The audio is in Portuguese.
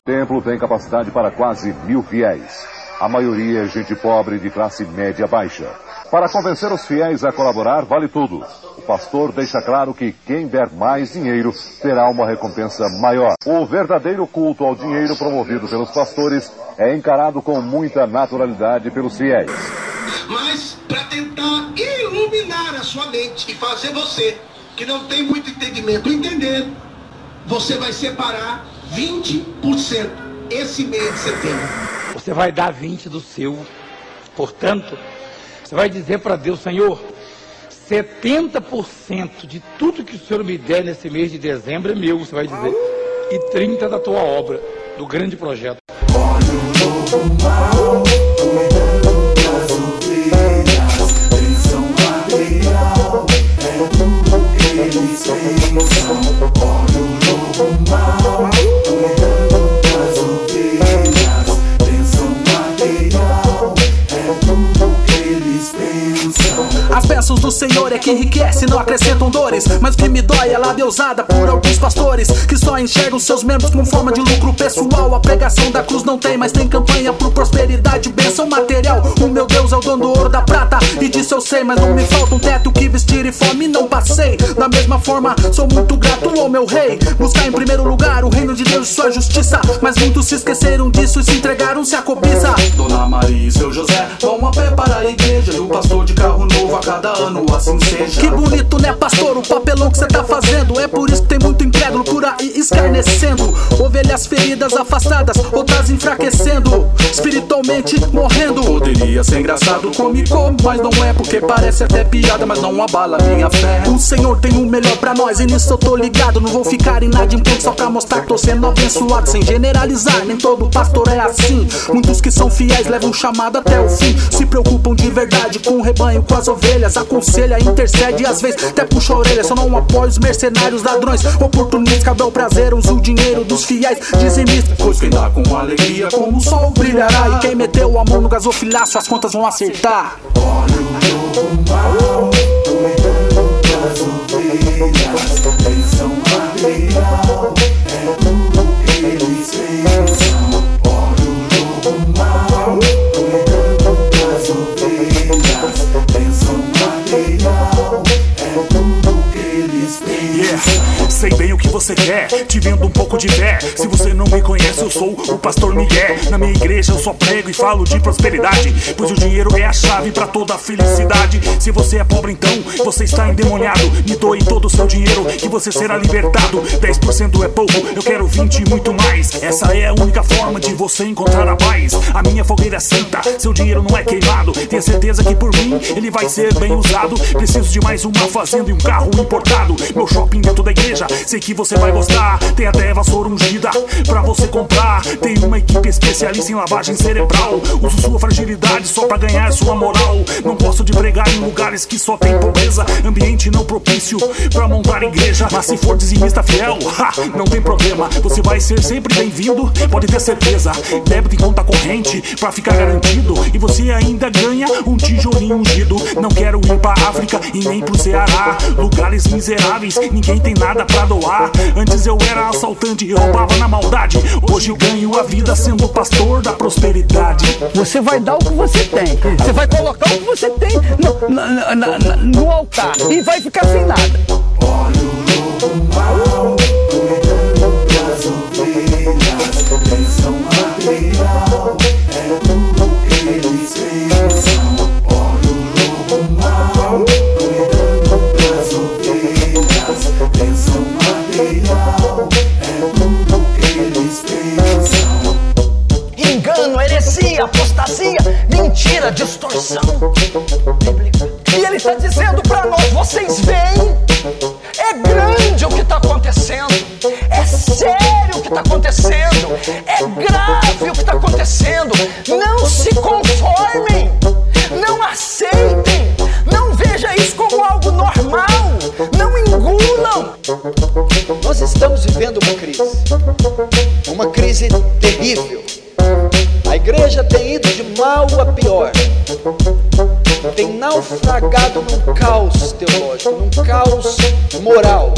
O templo tem capacidade para quase mil fiéis. A maioria é gente pobre de classe média baixa. Para convencer os fiéis a colaborar, vale tudo. O pastor deixa claro que quem der mais dinheiro terá uma recompensa maior. O verdadeiro culto ao dinheiro promovido pelos pastores é encarado com muita naturalidade pelos fiéis. Mas para tentar iluminar a sua mente e fazer você, que não tem muito entendimento, entender, você vai separar 20% esse mês de setembro. Você vai dar 20 do seu. Portanto, você vai dizer para Deus, Senhor, 70% de tudo que o Senhor me der nesse mês de dezembro é meu, você vai dizer. E 30% da tua obra, do grande projeto. As Mas bênçãos do Senhor é que enriquece, não acrescentam dores. Mas o que me dói é a lábia usada por alguns pastores que só enxergam seus membros como forma de lucro pessoal. A pregação da cruz não tem, mas tem campanha por prosperidade, bênção material. O meu Deus é o dono do ouro da prata. E disso eu sei, mas não me falta um teto que vestir e fome não passei. Da mesma forma, sou muito grato ao meu rei. Buscar em primeiro lugar o reino de Deus e sua justiça. Mas muitos se esqueceram disso e se entregaram-se à cobiça. Dona Maria e seu José vão a pé para a igreja. E o pastor de carro novo a cada assim seja. Que bonito, né, pastor? O papelão que você tá fazendo. É por isso que tem muito incrédulo por aí escarnecendo. Ovelhas feridas afastadas, outras enfraquecendo. Espiritualmente morrendo. Poderia ser engraçado, cômico, mas não é porque parece até piada, mas não abala minha fé. O Senhor tem o melhor pra nós e nisso eu tô ligado. Não vou ficar inadimplente só pra mostrar que tô sendo abençoado. Sem generalizar, nem todo pastor é assim. Muitos que são fiéis levam o chamado até o fim. Se preocupam de verdade com o rebanho, com as ovelhas. Aconselha, intercede às vezes até puxa a orelha. Só não apoia os mercenários, ladrões, oportunistas. Cabe ao prazer, usa o dinheiro dos fiéis, dizimistas. Pois quem dá com alegria, como o sol Brilhará e quem meteu a mão no gasofilaço, as contas vão acertar. Yeah. Sei bem o que você quer, te vendo um pouco de fé. Se você não me conhece, eu sou o pastor Miguel. Na minha igreja eu só prego e falo de prosperidade. Pois o dinheiro é a chave pra toda a felicidade. Se você é pobre, então você está endemoniado. Me doe todo o seu dinheiro que você será libertado. 10% é pouco, eu quero 20 e muito mais. Essa é a única forma de você encontrar a paz. A minha fogueira é santa, seu dinheiro não é queimado. Tenha certeza que por mim ele vai ser bem usado. Preciso de mais uma fazenda e um carro importado. Meu shopping dentro da igreja, sei que você vai gostar. Tem até vassoura ungida pra você comprar. Tem uma equipe especialista em lavagem cerebral. Uso sua fragilidade só pra ganhar sua moral. Não gosto de pregar em lugares que só tem pobreza. Ambiente não propício pra montar igreja. Mas se for dizimista fiel, ha, não tem problema. Você vai ser sempre bem-vindo, pode ter certeza. Débito em conta corrente pra ficar garantido. E você ainda ganha um tijolinho ungido. Não quero ir pra África e nem pro Ceará. Lugares miseráveis, ninguém tem nada pra Antes eu era assaltante e roubava na maldade. Hoje eu ganho a vida sendo pastor da prosperidade. Você vai dar o que você tem. Você vai colocar o que você tem no, na- na- no altar e vai ficar sem nada. Apostasia, mentira, distorção. E ele está dizendo para nós: vocês veem, é grande o que está acontecendo, é sério o que está acontecendo, é grave o que está acontecendo. Não se conformem, não aceitem, não veja isso como algo normal, não engulam. Nós estamos vivendo uma crise, uma crise terrível. Igreja tem ido de mal a pior, tem naufragado num caos teológico, num caos moral.